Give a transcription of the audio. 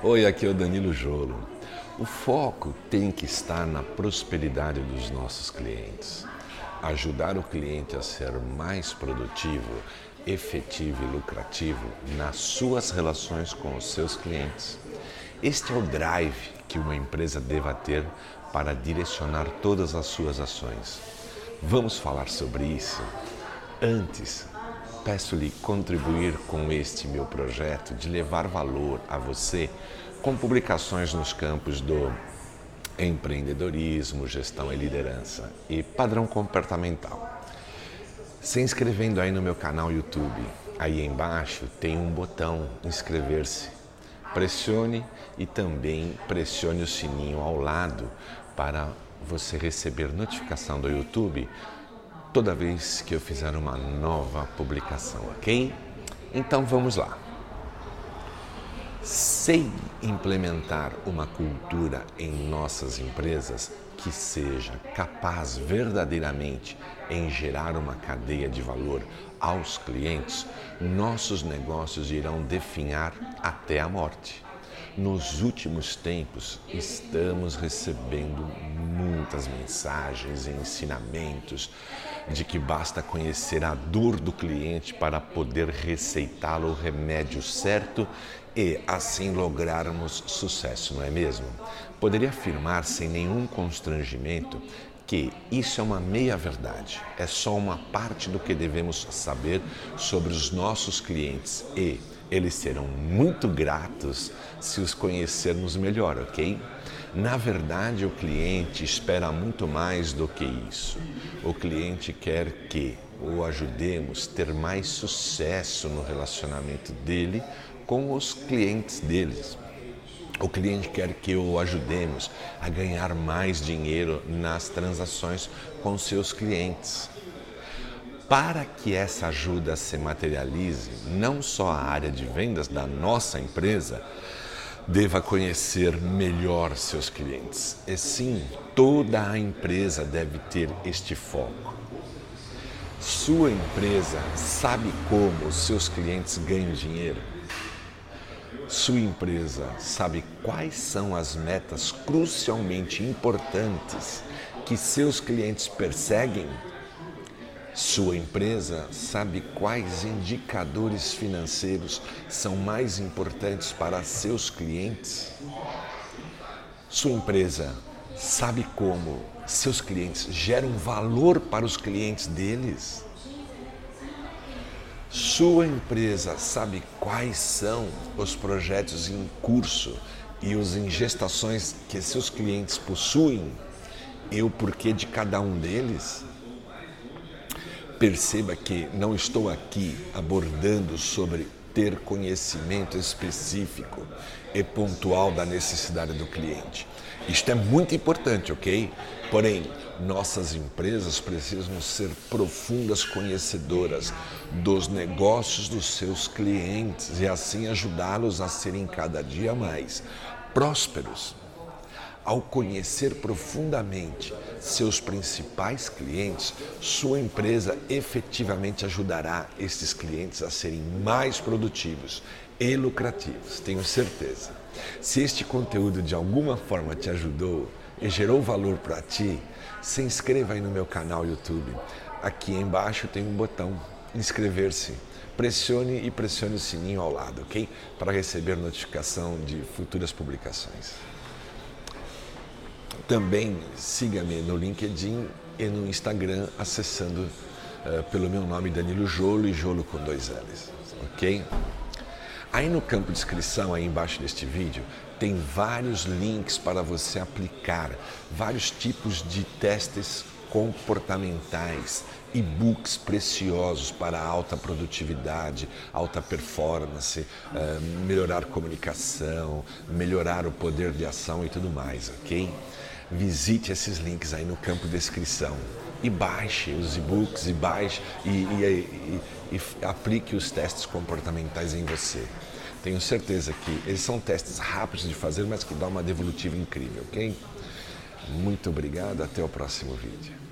Oi, aqui é o Danilo Jolo. O foco tem que estar na prosperidade dos nossos clientes. Ajudar o cliente a ser mais produtivo, efetivo e lucrativo nas suas relações com os seus clientes. Este é o drive que uma empresa deva ter para direcionar todas as suas ações. Vamos falar sobre isso? Antes, peço-lhe contribuir com este meu projeto de levar valor a você com publicações nos campos do empreendedorismo, gestão e liderança e padrão comportamental. Se inscrevendo aí no meu canal YouTube, aí embaixo tem um botão inscrever-se. Pressione e também pressione o sininho ao lado para você receber notificação do YouTube toda vez que eu fizer uma nova publicação, ok? Então vamos lá. Sei implementar uma cultura em nossas empresas que seja capaz verdadeiramente em gerar uma cadeia de valor aos clientes, nossos negócios irão definhar até a morte. Nos últimos tempos, estamos recebendo muitas mensagens e ensinamentos de que basta conhecer a dor do cliente para poder receitá-lo o remédio certo e assim lograrmos sucesso, não é mesmo? Poderia afirmar sem nenhum constrangimento que isso é uma meia-verdade, é só uma parte do que devemos saber sobre os nossos clientes e eles serão muito gratos se os conhecermos melhor, ok? Na verdade, o cliente espera muito mais do que isso. O cliente quer que o ajudemos ter mais sucesso no relacionamento dele com os clientes deles. O cliente quer que o ajudemos a ganhar mais dinheiro nas transações com seus clientes. Para que essa ajuda se materialize, não só a área de vendas da nossa empresa deva conhecer melhor seus clientes, e sim toda a empresa deve ter este foco. Sua empresa sabe como os seus clientes ganham dinheiro? Sua empresa sabe quais são as metas crucialmente importantes que seus clientes perseguem? Sua empresa sabe quais indicadores financeiros são mais importantes para seus clientes? Sua empresa sabe como seus clientes geram valor para os clientes deles? Sua empresa sabe quais são os projetos em curso e os em gestações que seus clientes possuem e o porquê de cada um deles? Perceba que não estou aqui abordando sobre ter conhecimento específico e pontual da necessidade do cliente. Isto é muito importante, ok? Porém, nossas empresas precisam ser profundas conhecedoras dos negócios dos seus clientes e assim ajudá-los a serem cada dia mais prósperos. Ao conhecer profundamente seus principais clientes, sua empresa efetivamente ajudará esses clientes a serem mais produtivos e lucrativos, tenho certeza. Se este conteúdo de alguma forma te ajudou e gerou valor para ti, se inscreva aí no meu canal YouTube. Aqui embaixo tem um botão inscrever-se. Pressione e pressione o sininho ao lado, ok? Para receber notificação de futuras publicações. Também siga-me no LinkedIn e no Instagram acessando uh, pelo meu nome Danilo Jolo e Jolo com dois L's, ok? Aí no campo de inscrição, aí embaixo deste vídeo, tem vários links para você aplicar vários tipos de testes comportamentais, e-books preciosos para alta produtividade, alta performance, uh, melhorar comunicação, melhorar o poder de ação e tudo mais, ok? Visite esses links aí no campo de descrição e baixe os e-books e baixe e, e, e, e, aplique os testes comportamentais em você. Tenho certeza que eles são testes rápidos de fazer, mas que dá uma devolutiva incrível, ok? Muito obrigado, até o próximo vídeo.